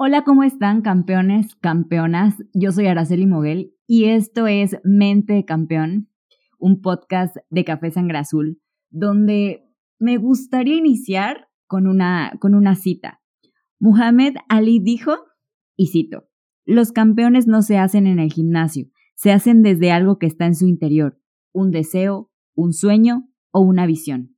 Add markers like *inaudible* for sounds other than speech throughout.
Hola, ¿cómo están campeones, campeonas? Yo soy Araceli Moguel y esto es Mente de Campeón, un podcast de Café Sangre Azul, donde me gustaría iniciar con una, con una cita. Muhammad Ali dijo, y cito, los campeones no se hacen en el gimnasio, se hacen desde algo que está en su interior, un deseo, un sueño o una visión.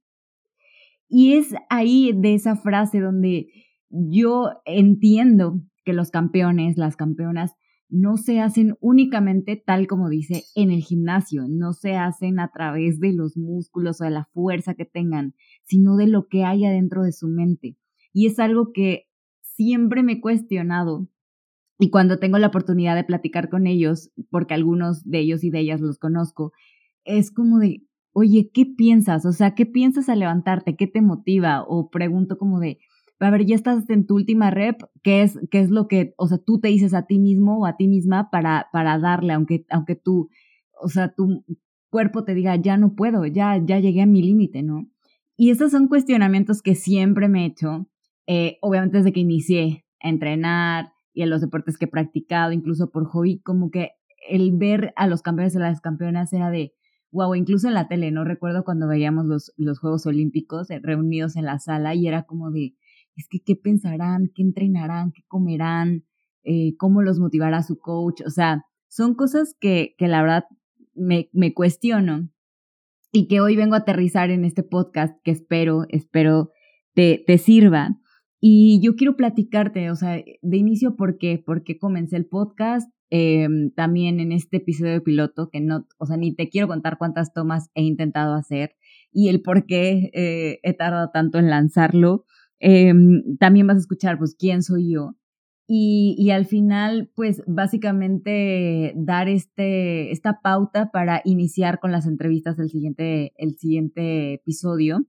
Y es ahí de esa frase donde yo entiendo que los campeones, las campeonas, no se hacen únicamente tal como dice en el gimnasio, no se hacen a través de los músculos o de la fuerza que tengan, sino de lo que hay adentro de su mente. Y es algo que siempre me he cuestionado y cuando tengo la oportunidad de platicar con ellos, porque algunos de ellos y de ellas los conozco, es como de, oye, ¿qué piensas? O sea, ¿qué piensas al levantarte? ¿Qué te motiva? O pregunto como de, a ver, ya estás en tu última rep, ¿qué es, qué es lo que, o sea, tú te dices a ti mismo o a ti misma para, para darle, aunque, aunque tú, o sea, tu cuerpo te diga, ya no puedo, ya, ya llegué a mi límite, ¿no? Y esos son cuestionamientos que siempre me he hecho, eh, obviamente desde que inicié a entrenar y en los deportes que he practicado, incluso por hobby, como que el ver a los campeones y las campeonas era de, wow, incluso en la tele, ¿no? Recuerdo cuando veíamos los, los Juegos Olímpicos eh, reunidos en la sala y era como de, es que qué pensarán, qué entrenarán, qué comerán, eh, cómo los motivará su coach. O sea, son cosas que, que la verdad me, me cuestiono y que hoy vengo a aterrizar en este podcast que espero, espero te, te sirva. Y yo quiero platicarte, o sea, de inicio, ¿por qué? Porque comencé el podcast, em, también en este episodio de piloto, que no, o sea, ni te quiero contar cuántas tomas he intentado hacer y el por qué eh, he tardado tanto en lanzarlo. Em, también vas a escuchar, pues, quién soy yo. Y, y, al final, pues, básicamente dar este, esta pauta para iniciar con las entrevistas del siguiente, el siguiente episodio.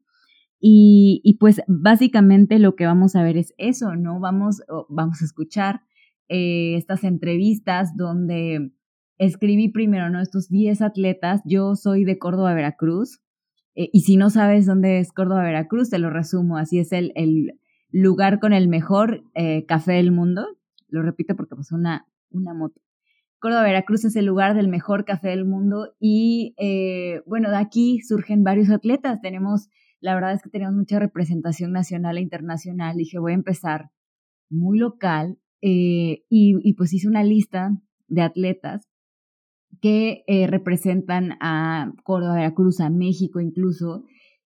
Y, y, pues, básicamente lo que vamos a ver es eso, ¿no? Vamos, vamos a escuchar eh, estas entrevistas donde escribí primero, ¿no? Estos 10 atletas. Yo soy de Córdoba, Veracruz. Eh, y si no sabes dónde es Córdoba, Veracruz, te lo resumo. Así es el, el lugar con el mejor eh, café del mundo. Lo repito porque pasó una, una moto. Córdoba, Veracruz es el lugar del mejor café del mundo y eh, bueno, de aquí surgen varios atletas. Tenemos, la verdad es que tenemos mucha representación nacional e internacional. Dije, voy a empezar muy local y, y pues hice una lista de atletas que eh, representan a Córdoba, Veracruz, a México incluso,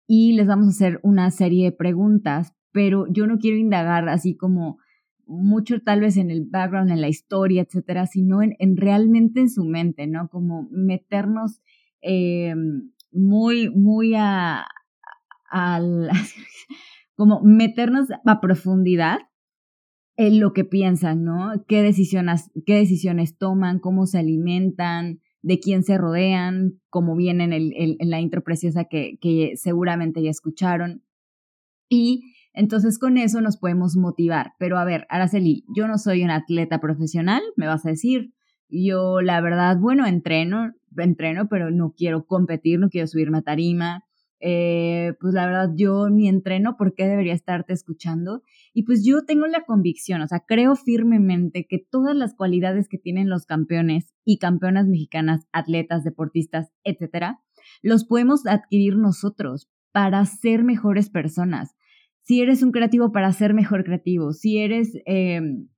y les vamos a hacer una serie de preguntas, pero yo no quiero indagar así como mucho tal vez en el background, en la historia, etcétera, sino en, en realmente en su mente, ¿no? Como meternos eh, muy, muy a, al, *laughs* como meternos a profundidad en lo que piensan, ¿no? ¿Qué decisiones, qué decisiones toman, cómo se alimentan, de quién se rodean, como viene en, el, en la intro preciosa que, que seguramente ya escucharon. Y entonces con eso nos podemos motivar. Pero a ver, Araceli, yo no soy un atleta profesional, me vas a decir. Yo, la verdad, bueno, entreno, entreno, pero no quiero competir, no quiero subirme a tarima, eh, pues la verdad yo ni entreno, ¿por qué debería estarte escuchando? Y pues yo tengo la convicción, o sea, creo firmemente que todas las cualidades que tienen los campeones y campeonas mexicanas, atletas, deportistas, etcétera, los podemos adquirir nosotros para ser mejores personas. Si eres un creativo, para ser mejor creativo. Si eres, em,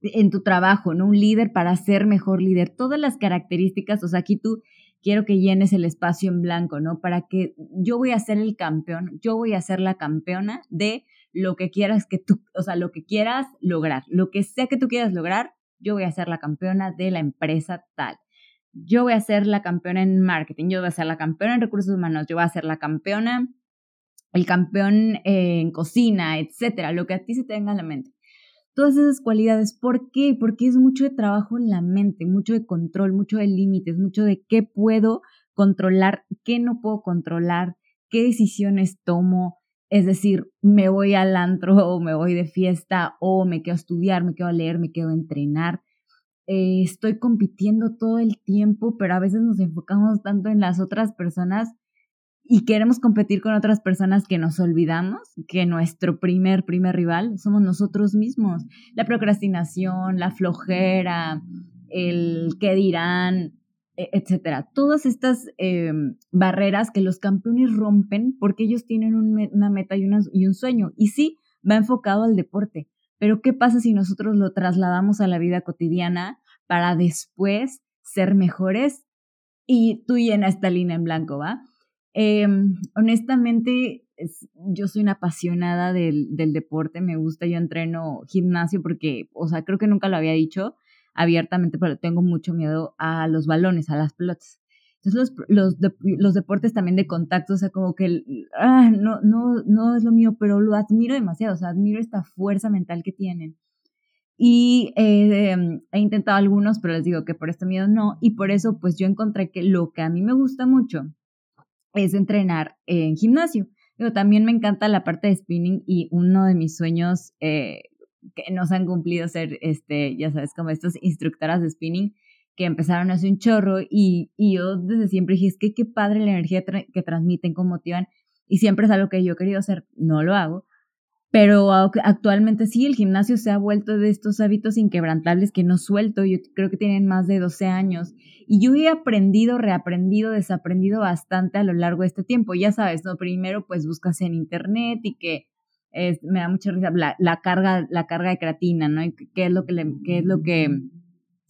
en tu trabajo, ¿no? Un líder para ser mejor líder. Todas las características, o sea, aquí tú quiero que llenes el espacio en blanco, ¿no? Para que yo voy a ser el campeón, yo voy a ser la campeona de lo que quieras que tú, o sea, lo que quieras lograr, lo que sea que tú quieras lograr, yo voy a ser la campeona de la empresa tal. Yo voy a ser la campeona en marketing, yo voy a ser la campeona en recursos humanos, yo voy a ser la campeona, el campeón en cocina, etcétera, lo que a ti se te venga a la mente todas esas cualidades. ¿Por qué? Porque es mucho de trabajo en la mente, mucho de control, mucho de límites, mucho de qué puedo controlar, qué no puedo controlar, qué decisiones tomo. Es decir, me voy al antro o me voy de fiesta o me quedo a estudiar, me quedo a leer, me quedo a entrenar. Eh, estoy compitiendo todo el tiempo, pero a veces nos enfocamos tanto en las otras personas y queremos competir con otras personas que nos olvidamos que nuestro primer, primer rival somos nosotros mismos. La procrastinación, la flojera, el qué dirán, e, etcétera. Todas estas em, barreras que los campeones rompen porque ellos tienen una meta y, y un sueño. Y sí, va enfocado al deporte. Pero ¿qué pasa si nosotros lo trasladamos a la vida cotidiana para después ser mejores? Y tú llena esta línea en blanco, ¿va? Em, honestamente, yo soy una apasionada del, del, deporte, me gusta, yo entreno gimnasio porque, o sea, creo que nunca lo había dicho abiertamente, pero tengo mucho miedo a los balones, a las pelotas. Entonces los, los, los deportes también de contacto, o sea, como que ah, no, no, no es lo mío, pero lo admiro demasiado, o sea, admiro esta fuerza mental que tienen. Y eh, em, he intentado algunos, pero les digo que por este miedo no, y por eso pues yo encontré que lo que a mí me gusta mucho es entrenar en gimnasio. Pero también me encanta la parte de spinning y uno de mis sueños eh, que nos han cumplido ser, este, ya sabes, como estas instructoras de spinning que empezaron hace un chorro y, y yo desde siempre dije, es que qué padre la energía que transmiten, cómo motivan y siempre es algo que yo he querido hacer, no lo hago, pero actualmente sí, el gimnasio se ha vuelto de estos hábitos inquebrantables que no suelto. Yo creo que tienen más de 12 años. Y yo he aprendido, reaprendido, desaprendido bastante a lo largo de este tiempo. Ya sabes, ¿no? Primero, pues buscas en internet y que me da mucha risa la, carga, la carga de creatina, ¿no? qué es lo que, qué es lo que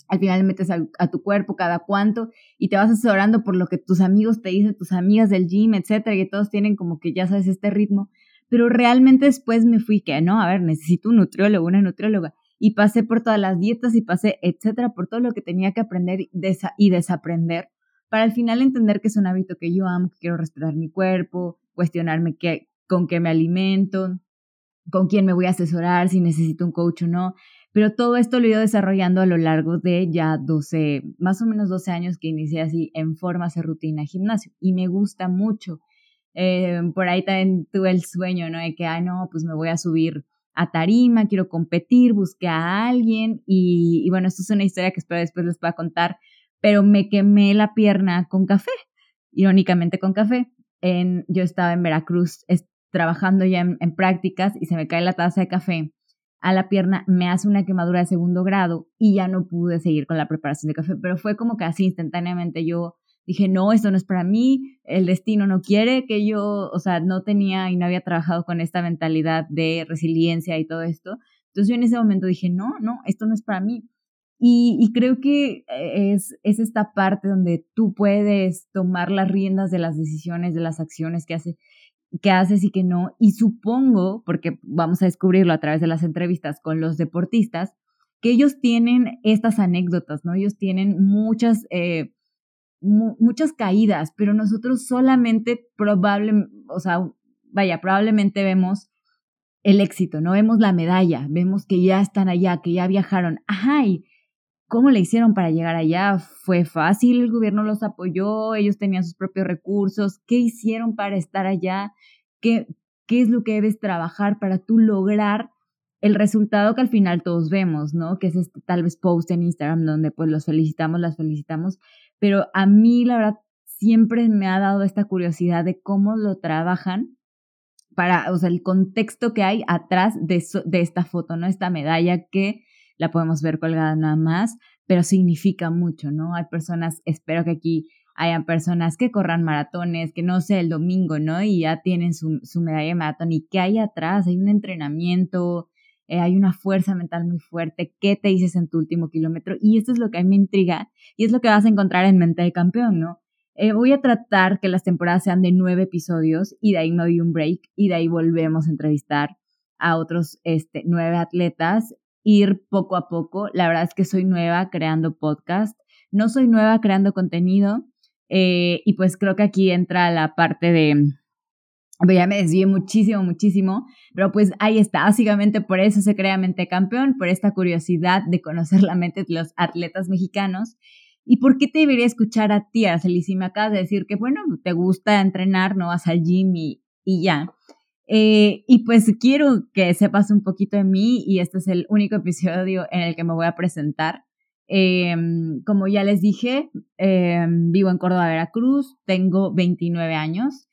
al final metes a, tu cuerpo, cada cuánto, y te vas asesorando por lo que tus amigos te dicen, tus amigas del gym, etcétera, y todos tienen como que ya sabes este ritmo pero realmente después me fui que, no, a ver, necesito un nutriólogo, una nutrióloga. Y pasé por todas las dietas y pasé, etcétera, por todo lo que tenía que aprender y desaprender para al final entender que es un hábito que yo amo, que quiero respetar mi cuerpo, cuestionarme qué, con qué me alimento, con quién me voy a asesorar, si necesito un coach o no. Pero todo esto lo he ido desarrollando a lo largo de ya 12, más o menos 12 años que inicié así en forma, hacer rutina gimnasio. Y me gusta mucho. Eh, por ahí también tuve el sueño, ¿no? De que, ay, no, pues me voy a subir a tarima, quiero competir, busqué a alguien y, bueno, esto es una historia que espero después les pueda contar, pero me quemé la pierna con café, irónicamente con café. En, yo estaba en Veracruz trabajando ya en, en prácticas y se me cae la taza de café a la pierna, me hace una quemadura de segundo grado y ya no pude seguir con la preparación de café, pero fue como que así instantáneamente yo dije, no, esto no es para mí, el destino no quiere que yo, o sea, no tenía y no había trabajado con esta mentalidad de resiliencia y todo esto. Entonces yo en ese momento dije, no, no, esto no es para mí. Y, creo que es, es esta parte donde tú puedes tomar las riendas de las decisiones, de las acciones que, hace, que haces y que no. Y supongo, porque vamos a descubrirlo a través de las entrevistas con los deportistas, que ellos tienen estas anécdotas, ¿no? Ellos tienen muchas... Eh, muchas caídas, pero nosotros solamente probablemente, o sea, vaya, probablemente vemos el éxito, no vemos la medalla, vemos que ya están allá, que ya viajaron. Ajá, ¿y cómo le hicieron para llegar allá? ¿Fue fácil? ¿El gobierno los apoyó? ¿Ellos tenían sus propios recursos? ¿Qué hicieron para estar allá? ¿Qué, qué es lo que debes trabajar para tú lograr el resultado que al final todos vemos, ¿no? Que es este tal vez post en Instagram donde pues los felicitamos, las felicitamos, pero a mí la verdad siempre me ha dado esta curiosidad de cómo lo trabajan para, o sea, el contexto que hay atrás de, de esta foto, ¿no? Esta medalla que la podemos ver colgada nada más, pero significa mucho, ¿no? Hay personas, espero que aquí hayan personas que corran maratones, que no sé, el domingo, ¿no? Y ya tienen su, su medalla de maratón. ¿Y qué hay atrás? Hay un entrenamiento, eh, hay una fuerza mental muy fuerte, qué te dices en tu último kilómetro y esto es lo que a mí me intriga y es lo que vas a encontrar en Mente de Campeón, ¿no? Eh, voy a tratar que las temporadas sean de nueve episodios y de ahí me doy un break y de ahí volvemos a entrevistar a otros este, nueve atletas, ir poco a poco. La verdad es que soy nueva creando podcast, no soy nueva creando contenido eh, y pues creo que aquí entra la parte de ya me desvié muchísimo, muchísimo, pero pues ahí está, básicamente por eso se crea Mente Campeón, por esta curiosidad de conocer la mente de los atletas mexicanos. ¿Y por qué te debería escuchar a ti, Araceli? Si me acabas de decir que, bueno, te gusta entrenar, no vas al gym y, ya. Eh, y pues quiero que sepas un poquito de mí y este es el único episodio en el que me voy a presentar. Em, como ya les dije, em, vivo en Córdoba, Veracruz, tengo 29 años.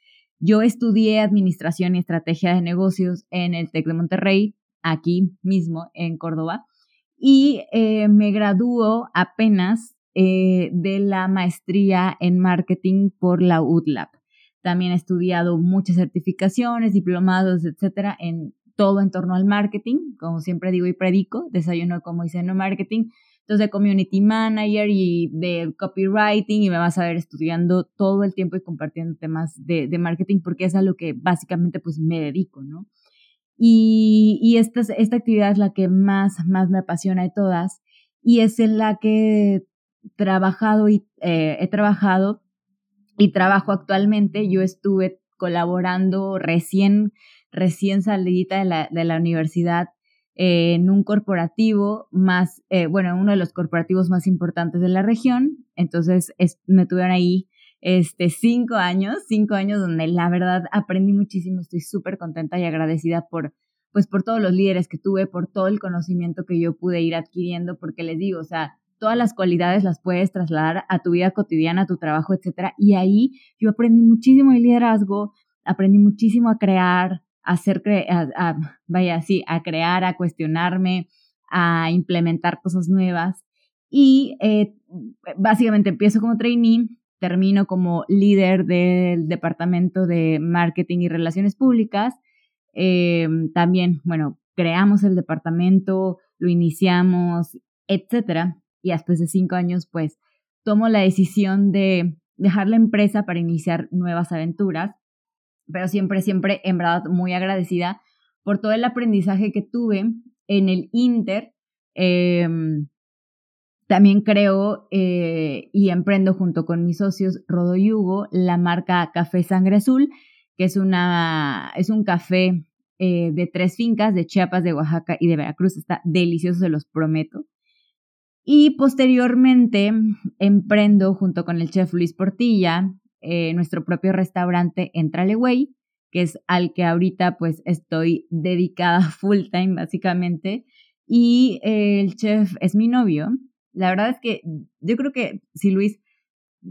Yo estudié Administración y Estrategia de Negocios en el TEC de Monterrey, aquí mismo en Córdoba, y eh, me graduó apenas eh, de la maestría en Marketing por la UTLAB. También he estudiado muchas certificaciones, diplomados, etcétera, en todo en torno al marketing, como siempre digo y predico, desayuno como dice no marketing, entonces de community manager y de copywriting y me vas a ver estudiando todo el tiempo y compartiendo temas de, marketing porque es a lo que básicamente pues me dedico, ¿no? Y, y esta, esta actividad es la que más, más me apasiona de todas y es en la que he trabajado y eh, he trabajado y trabajo actualmente. Yo estuve colaborando recién, recién salidita de la, de la universidad en un corporativo más, eh, bueno, uno de los corporativos más importantes de la región. Entonces me tuvieron ahí este, cinco años, cinco años donde la verdad aprendí muchísimo, estoy súper contenta y agradecida por, pues por todos los líderes que tuve, por todo el conocimiento que yo pude ir adquiriendo, porque les digo, o sea, todas las cualidades las puedes trasladar a tu vida cotidiana, a tu trabajo, etcétera. Y ahí yo aprendí muchísimo de liderazgo, aprendí muchísimo a crear, hacer, a, vaya así, a crear, a cuestionarme, a implementar cosas nuevas. Y eh, básicamente empiezo como trainee, termino como líder del departamento de marketing y relaciones públicas. Eh, también, bueno, creamos el departamento, lo iniciamos, etcétera. Y después de cinco años, pues tomo la decisión de dejar la empresa para iniciar nuevas aventuras pero siempre, siempre, en verdad, muy agradecida por todo el aprendizaje que tuve en el Inter. Em, también creo eh, y emprendo junto con mis socios Rodo y Hugo la marca Café Sangre Azul, que es, una, es un café eh, de tres fincas de Chiapas, de Oaxaca y de Veracruz. Está delicioso, se los prometo. Y posteriormente emprendo junto con el chef Luis Portilla eh, nuestro propio restaurante en Traleway, que es al que ahorita pues estoy dedicada *laughs* full time básicamente. Y eh, el chef es mi novio. La verdad es que yo creo que si Luis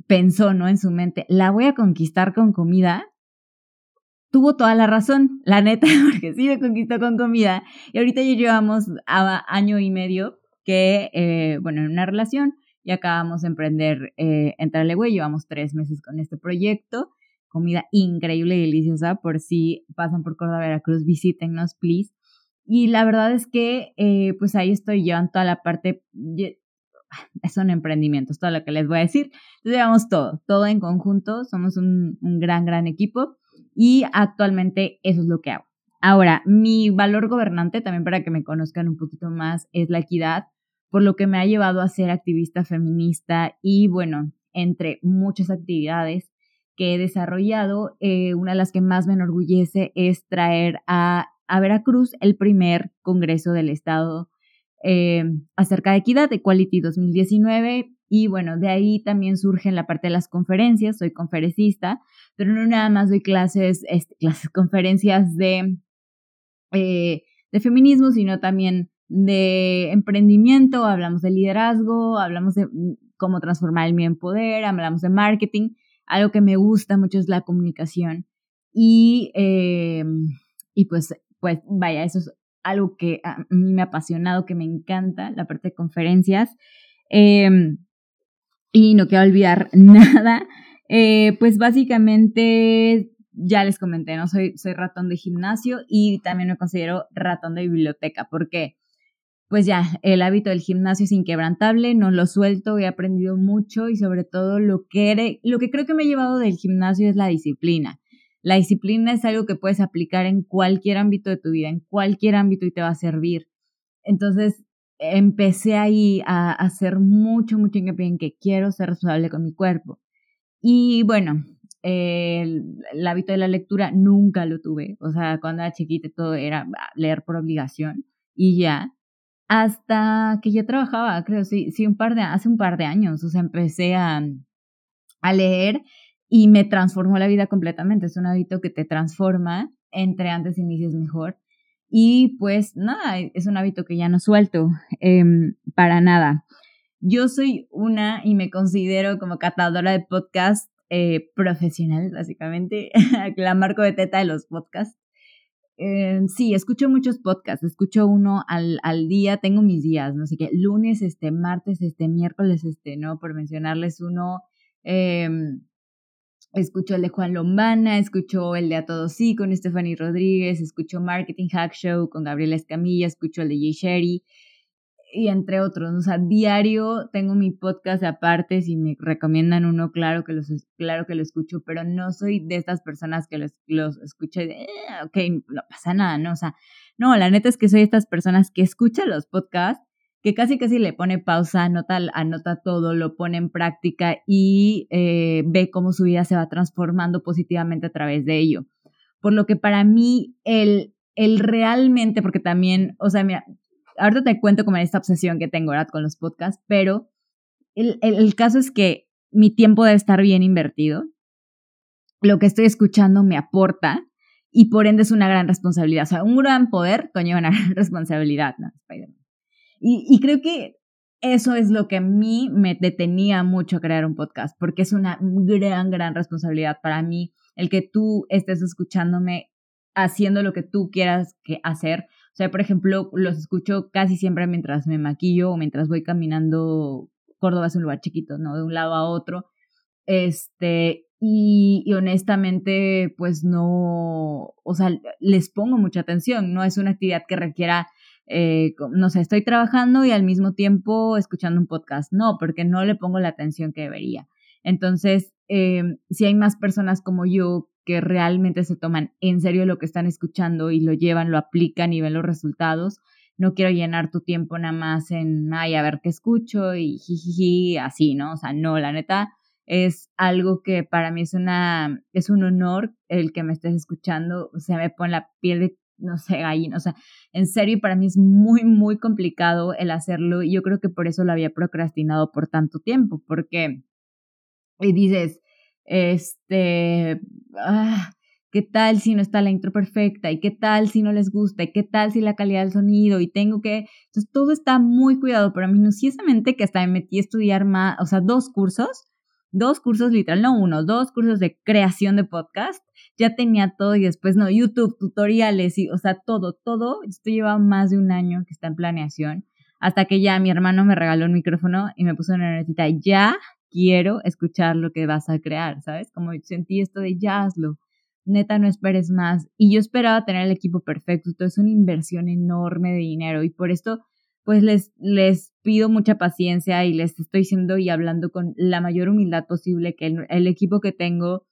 pensó, ¿no? En su mente, la voy a conquistar con comida, tuvo toda la razón, la neta, *laughs* porque sí me conquistó con comida. Y ahorita ya llevamos a año y medio que, eh, bueno, en una relación y acabamos de emprender eh, en Tralegüey. Llevamos tres meses con este proyecto. Comida increíble y deliciosa. Por si pasan por Córdoba, Veracruz, visítennos, please. Y la verdad es que, eh, pues ahí estoy llevando toda la parte. Son emprendimientos, todo lo que les voy a decir. Entonces, llevamos todo, todo en conjunto. Somos un, un gran, gran equipo. Y actualmente eso es lo que hago. Ahora, mi valor gobernante, también para que me conozcan un poquito más, es la equidad por lo que me ha llevado a ser activista feminista y bueno, entre muchas actividades que he desarrollado, eh, una de las que más me enorgullece es traer a, Veracruz el primer Congreso del Estado eh, acerca de equidad, Equality 2019. Y bueno, de ahí también surge la parte de las conferencias, soy conferencista, pero no nada más doy clases, este, clases, *laughs* conferencias de, eh, de feminismo, sino también de emprendimiento, hablamos de liderazgo, hablamos de mm, cómo transformar el mío en poder, hablamos de marketing. Algo que me gusta mucho es la comunicación. Y, eh, y pues, pues, vaya, eso es algo que a mí me ha apasionado, que me encanta, la parte de conferencias. Em, y no quiero olvidar *laughs* nada. Eh, pues básicamente ya les comenté, ¿no? Soy, soy ratón de gimnasio y también me considero ratón de biblioteca, porque pues ya, el hábito del gimnasio es inquebrantable, no lo suelto, he aprendido mucho y sobre todo lo que, lo que creo que me ha llevado del gimnasio es la disciplina. La disciplina es algo que puedes aplicar en cualquier ámbito de tu vida, en cualquier ámbito y te va a servir. Entonces, empecé ahí a hacer mucho, mucho hincapié en que quiero ser responsable con mi cuerpo. Y bueno, el, hábito de la lectura nunca lo tuve. O sea, cuando era chiquita todo era leer por obligación y ya. Hasta que ya trabajaba, creo, sí, sí, un par de, hace un par de años. O sea, empecé a, a leer y me transformó la vida completamente. Es un hábito que te transforma, entre antes inicios mejor. Y pues nada, es un hábito que ya no suelto em, para nada. Yo soy una y me considero como catadora de podcast eh, profesional, básicamente, *laughs* la marco de teta de los podcasts. Sí, escucho muchos podcasts, escucho uno al, al, día, tengo mis días, no sé qué, lunes, este, martes, este, miércoles, este, ¿no? Por mencionarles uno, eh, Escucho el de Juan Lombana, escucho el de A Todos Sí con Stephanie Rodríguez, escucho Marketing Hack Show con Gabriela Escamilla, escucho el de Jay Sherry y entre otros. O sea, diario tengo mi podcast aparte, si me recomiendan uno, claro que, los, claro que lo escucho, pero no soy de estas personas que los, los escucho y de, eh, ok, no pasa nada, ¿no? O sea, no, la neta es que soy de estas personas que escuchan los podcasts que casi casi le pone pausa, anota, anota todo, lo pone en práctica y eh, ve cómo su vida se va transformando positivamente a través de ello. Por lo que para mí el, el realmente, porque también, o sea, mira, ahorita te cuento como esta obsesión que tengo ahora con los podcasts, pero el, el, caso es que mi tiempo debe estar bien invertido. Lo que estoy escuchando me aporta y por ende es una gran responsabilidad. O sea, un gran poder conlleva una *laughs* gran responsabilidad. Spider-Man. Y, creo que eso es lo que a mí me detenía mucho a crear un podcast, porque es una gran, gran responsabilidad para mí el que tú estés escuchándome haciendo lo que tú quieras que hacer. O sea, por ejemplo, los escucho casi siempre mientras me maquillo o mientras voy caminando. Córdoba es un lugar chiquito, ¿no? De un lado a otro. Este, y, y, honestamente, pues no, o sea, les pongo mucha atención. No es una actividad que requiera eh, no sé, estoy trabajando y al mismo tiempo escuchando un podcast. No, porque no le pongo la atención que debería. Entonces, em, si hay más personas como yo que realmente se toman en serio lo que están escuchando y lo llevan, lo aplican y ven los resultados, no quiero llenar tu tiempo nada más en, ay, a ver qué escucho y jijiji, así, ¿no? O sea, no, la neta es algo que para mí es una, es un honor el que me estés escuchando, o sea, me pone la piel de no sé, gallina. O sea, en serio, para mí es muy, muy complicado el hacerlo y yo creo que por eso lo había procrastinado por tanto tiempo, porque y dices, este, ah, ¿qué tal si no está la intro perfecta? ¿Y qué tal si no les gusta? ¿Y qué tal si la calidad del sonido? Y tengo que, entonces todo está muy cuidado, pero minuciosamente que hasta me metí a estudiar más, o sea, dos cursos dos cursos literal, no uno, dos cursos de creación de podcast. Ya tenía todo y después, no, YouTube, tutoriales y, o sea, todo, todo. Esto lleva más de un año que está en planeación. Hasta que ya mi hermano me regaló un micrófono y me puso una notita, ya quiero escuchar lo que vas a crear, ¿sabes? Como sentí esto de ya hazlo. Neta, no esperes más. Y yo esperaba tener el equipo perfecto. Esto es una inversión enorme de dinero y por esto pues les, les pido mucha paciencia y les estoy diciendo y hablando con la mayor humildad posible que el, equipo que tengo,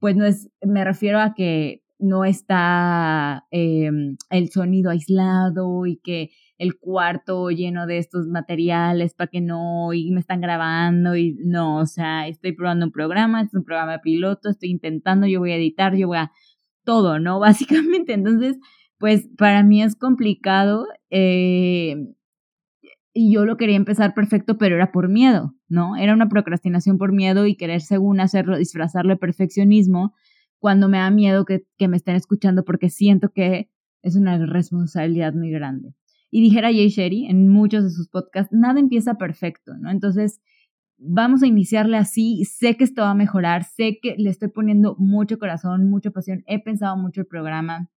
pues no es, me refiero a que no está em, el sonido aislado y que el cuarto lleno de estos materiales para que no, y me están grabando y no, o sea, estoy probando un programa, es un programa piloto, estoy intentando, yo voy a editar, yo voy a todo, ¿no? *laughs* Básicamente, entonces, pues para mí es complicado. Eh, y yo lo quería empezar perfecto, pero era por miedo, ¿no? Era una procrastinación por miedo y querer según hacerlo, disfrazarlo de perfeccionismo cuando me da miedo que, que me estén escuchando porque siento que es una responsabilidad muy grande. Y dijera Jay Sherry en muchos de sus podcasts, nada empieza perfecto, ¿no? Entonces, vamos a iniciarle así, sé que esto va a mejorar, sé que le estoy poniendo mucho corazón, mucha pasión, he pensado mucho el programa.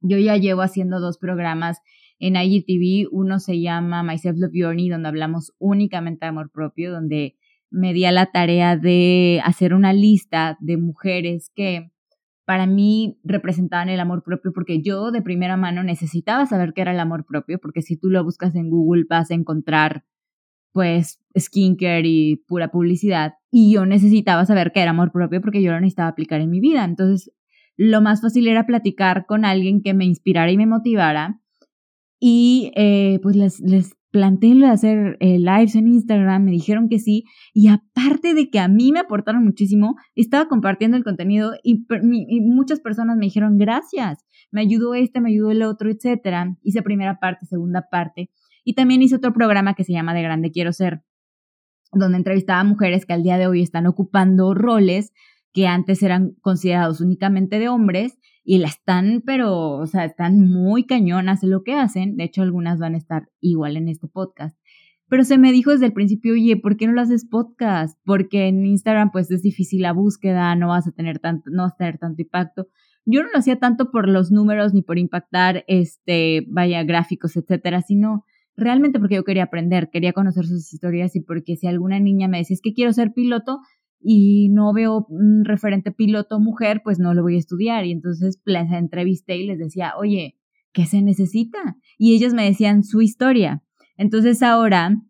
Yo ya llevo haciendo dos programas en IGTV. Uno se llama Myself Love Journey, donde hablamos únicamente de amor propio, donde me di a la tarea de hacer una lista de mujeres que para mí representaban el amor propio porque yo de primera mano necesitaba saber qué era el amor propio, porque si tú lo buscas en Google vas a encontrar pues skincare y pura publicidad y yo necesitaba saber qué era amor propio porque yo lo necesitaba aplicar en mi vida. Entonces, lo más fácil era platicar con alguien que me inspirara y me motivara y eh, pues les, les planteé lo de hacer eh, lives en Instagram, me dijeron que sí, y aparte de que a mí me aportaron muchísimo, estaba compartiendo el contenido y, muchas personas me dijeron gracias, me ayudó este, me ayudó el otro, etcétera. Hice primera parte, segunda parte, y también hice otro programa que se llama De Grande Quiero Ser, donde entrevistaba a mujeres que al día de hoy están ocupando roles que antes eran considerados únicamente de hombres y la están, pero, o sea, están muy cañonas en lo que hacen. De hecho, algunas van a estar igual en este podcast. Pero se me dijo desde el principio, oye, ¿por qué no lo haces podcast? Porque en Instagram pues es difícil la búsqueda, no vas a tener tanto, no vas a tener tanto impacto. Yo no lo hacía tanto por los números ni por impactar, este, vaya, gráficos, etcétera, sino realmente porque yo quería aprender, quería conocer sus historias y porque si alguna niña me decía, es que quiero ser piloto y no veo un referente piloto mujer, pues no lo voy a estudiar. Y entonces les entrevisté y les decía, oye, ¿qué se necesita? Y ellos me decían su historia. Entonces ahora,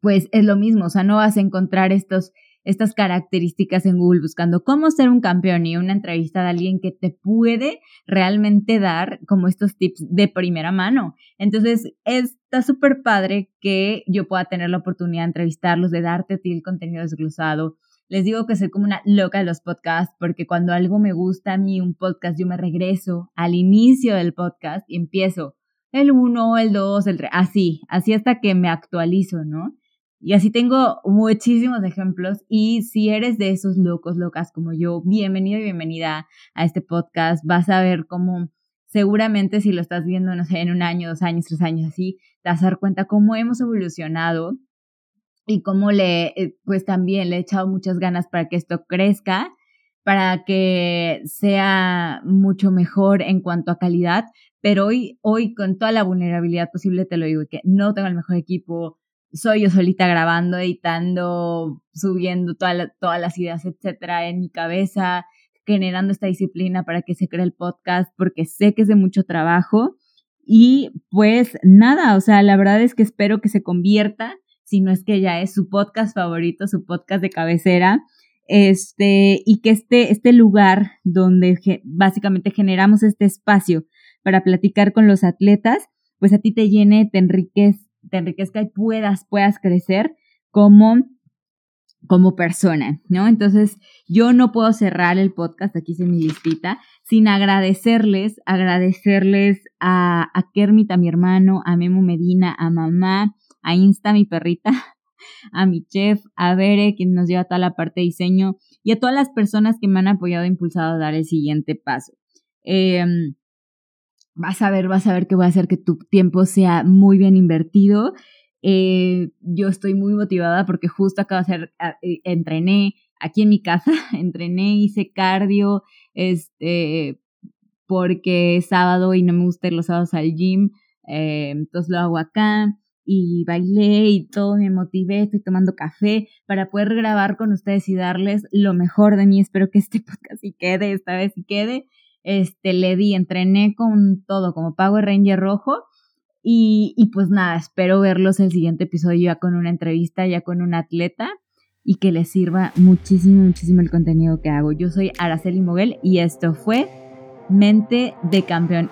pues es lo mismo, o sea, no vas a encontrar estos estas características en Google buscando cómo ser un campeón y una entrevista de alguien que te puede realmente dar como estos tips de primera mano. Entonces, está súper padre que yo pueda tener la oportunidad de entrevistarlos, de darte el contenido desglosado. Les digo que soy como una loca de los podcasts porque cuando algo me gusta a mí, un podcast, yo me regreso al inicio del podcast y empiezo el 1, el 2, el 3, así, así hasta que me actualizo, ¿no? Y así tengo muchísimos ejemplos y si eres de esos locos, locas como yo, bienvenido y bienvenida a este podcast. Vas a ver cómo seguramente si lo estás viendo, no sé, en un año, dos años, tres años así, te vas a dar cuenta cómo hemos evolucionado y cómo le, eh, pues también le he echado muchas ganas para que esto crezca, para que sea mucho mejor en cuanto a calidad, pero hoy, hoy con toda la vulnerabilidad posible te lo digo, que no tengo el mejor equipo, soy yo solita grabando, editando, subiendo todas las ideas, etcétera, en mi cabeza, generando esta disciplina para que se cree el podcast, porque sé que es de mucho trabajo. Y pues nada, o sea, la verdad es que espero que se convierta, si no es que ya es su podcast favorito, su podcast de cabecera, este, y que este, este lugar donde básicamente generamos este espacio para platicar con los atletas, pues a ti te llene, te enriquece te enriquezca y puedas, puedas crecer como, como persona, ¿no? Entonces, yo no puedo cerrar el podcast, aquí hice mi listita, sin agradecerles, agradecerles a, a Kermit, a mi hermano, a Memo Medina, a mamá, a Insta, mi perrita, *laughs* a mi chef, a Bere, quien nos lleva toda la parte de diseño, y a todas las personas que me han apoyado e impulsado a dar el siguiente paso. Eh, vas a ver, vas a ver que voy a hacer que tu tiempo sea muy bien invertido. Eh, yo estoy muy motivada porque justo acabo de hacer, eh, entrené aquí en mi casa, *laughs* entrené, hice cardio, este, porque es sábado y no me gusta ir los sábados al gym, eh, entonces lo hago acá y bailé y todo, me motivé, estoy tomando café para poder grabar con ustedes y darles lo mejor de mí. Espero que este *laughs* podcast sí quede, esta vez sí quede este, le di, entrené con todo, como Power Ranger rojo. Y, y pues nada, espero verlos el siguiente episodio ya con una entrevista, ya con un atleta y que les sirva muchísimo, muchísimo el contenido que hago. Yo soy Araceli Moguel y esto fue Mente de Campeón.